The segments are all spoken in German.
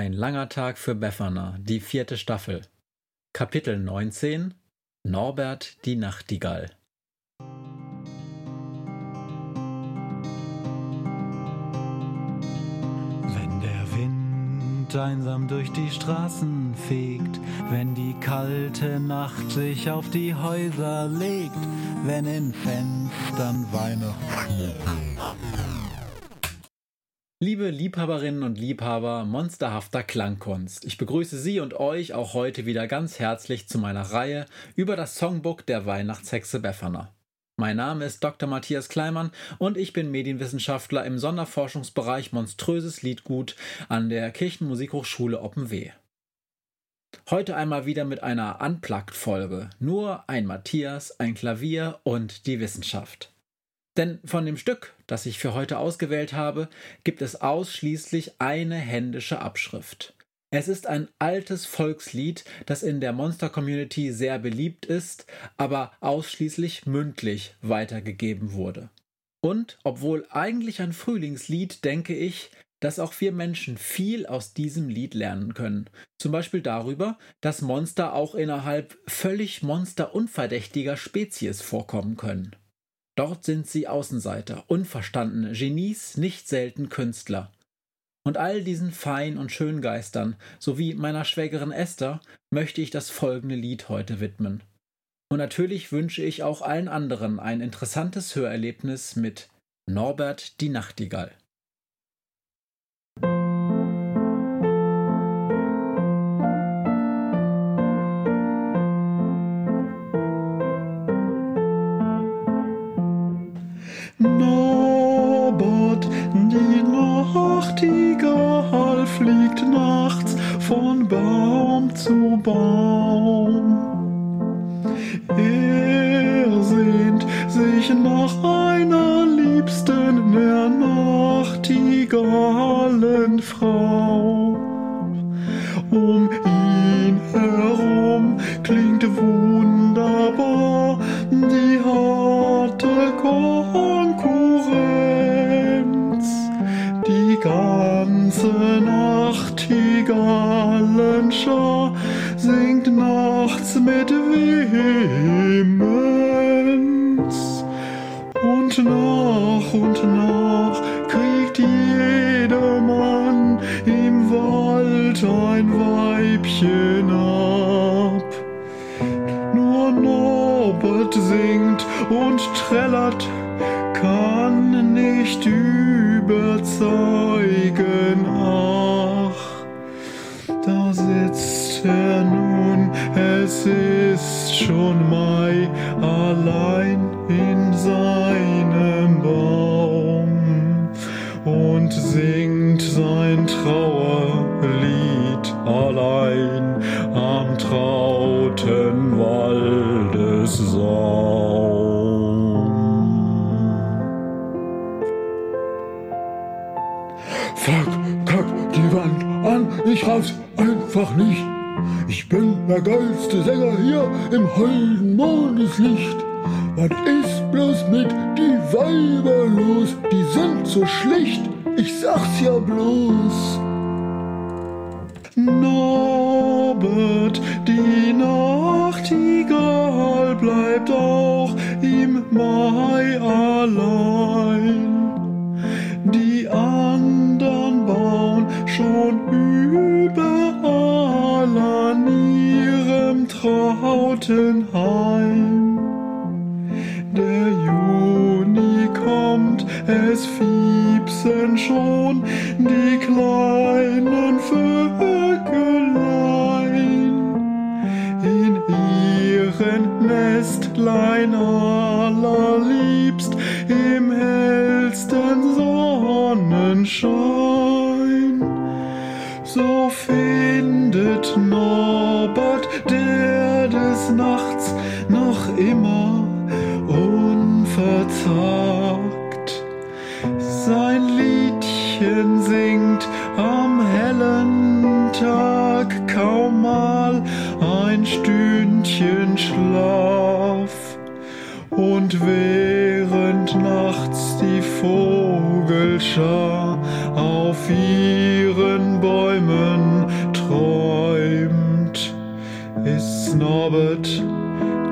Ein langer Tag für Befana, die vierte Staffel. Kapitel 19 Norbert die Nachtigall. Wenn der Wind einsam durch die Straßen fegt, wenn die kalte Nacht sich auf die Häuser legt, wenn in Fenstern Weihnachtsschmuck Liebe Liebhaberinnen und Liebhaber monsterhafter Klangkunst, ich begrüße Sie und euch auch heute wieder ganz herzlich zu meiner Reihe über das Songbook der Weihnachtshexe Befana. Mein Name ist Dr. Matthias Kleimann und ich bin Medienwissenschaftler im Sonderforschungsbereich Monströses Liedgut an der Kirchenmusikhochschule Oppenweh. Heute einmal wieder mit einer Unplugged-Folge. Nur ein Matthias, ein Klavier und die Wissenschaft. Denn von dem Stück, das ich für heute ausgewählt habe, gibt es ausschließlich eine händische Abschrift. Es ist ein altes Volkslied, das in der Monster-Community sehr beliebt ist, aber ausschließlich mündlich weitergegeben wurde. Und obwohl eigentlich ein Frühlingslied, denke ich, dass auch wir Menschen viel aus diesem Lied lernen können. Zum Beispiel darüber, dass Monster auch innerhalb völlig monsterunverdächtiger Spezies vorkommen können. Dort sind sie Außenseiter, unverstandene Genies, nicht selten Künstler. Und all diesen Fein- und Schöngeistern, sowie meiner Schwägerin Esther, möchte ich das folgende Lied heute widmen. Und natürlich wünsche ich auch allen anderen ein interessantes Hörerlebnis mit Norbert die Nachtigall. Fliegt nachts von Baum zu Baum. Er sehnt sich nach einer liebsten der Nachtigallenfrau. Um ihn herum klingt wunderbar Vehemenz. Und nach und nach kriegt jedermann im Wald ein Weibchen ab. Nur Norbert singt und trällert, kann nicht überzeugen. Ach, da sitzt er schon Mai, allein in seinem Baum und singt sein Trauerlied allein am trauten Waldessaum. Fuck, kack die Wand an, ich raff's einfach nicht. Ich bin der geilste Sänger hier im holden Mondeslicht. Was ist bloß mit die Weiber los? Die sind so schlicht, ich sag's ja bloß. Norbert, die Nachtigall bleibt auch im Mai allein. Ihrem trauten Heim. Der Juni kommt, es fiepsen schon die kleinen Vögelein in ihren Nestlein allerliebst im hellsten Sonnenschein. immer unverzockt. Sein Liedchen singt am hellen Tag kaum mal ein Stündchen Schlaf. Und während nachts die Vogelschar auf ihren Bäumen träumt, ist Norbert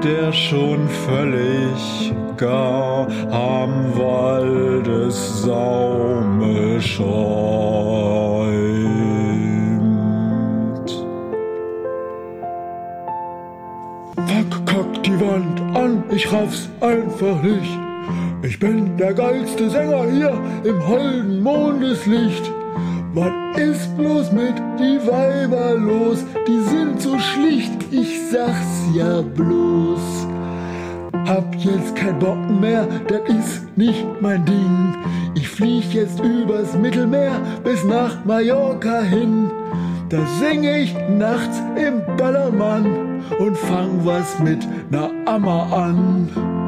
der schon völlig gar am Waldessaume schäumt. Fuck, kack die Wand an, ich raff's einfach nicht. Ich bin der geilste Sänger hier im holden Mondeslicht. Was ist bloß mit die Weiber los? Die sind so schlicht, ich sag's ja bloß. Hab jetzt kein Bock mehr, das ist nicht mein Ding. Ich flieg jetzt übers Mittelmeer bis nach Mallorca hin. Da sing ich nachts im Ballermann und fang was mit ner Ammer an.